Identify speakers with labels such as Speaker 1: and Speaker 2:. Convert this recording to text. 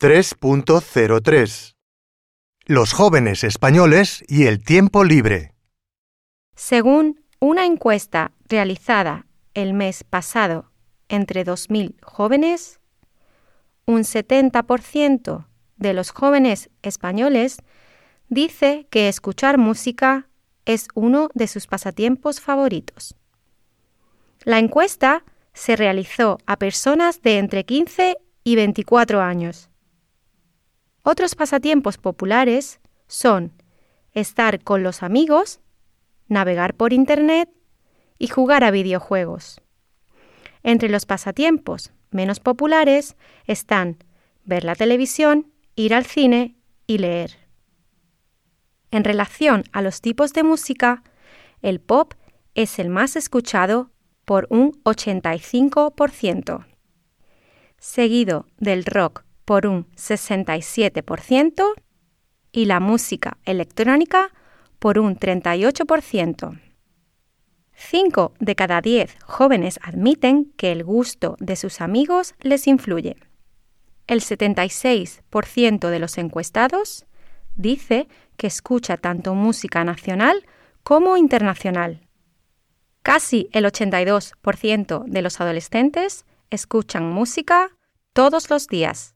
Speaker 1: 3.03 Los jóvenes españoles y el tiempo libre.
Speaker 2: Según una encuesta realizada el mes pasado entre 2.000 jóvenes, un 70% de los jóvenes españoles dice que escuchar música es uno de sus pasatiempos favoritos. La encuesta se realizó a personas de entre 15 y 24 años. Otros pasatiempos populares son estar con los amigos, navegar por Internet y jugar a videojuegos. Entre los pasatiempos menos populares están ver la televisión, ir al cine y leer. En relación a los tipos de música, el pop es el más escuchado por un 85%, seguido del rock por un 67% y la música electrónica por un 38%. Cinco de cada diez jóvenes admiten que el gusto de sus amigos les influye. El 76% de los encuestados dice que escucha tanto música nacional como internacional. Casi el 82% de los adolescentes escuchan música todos los días.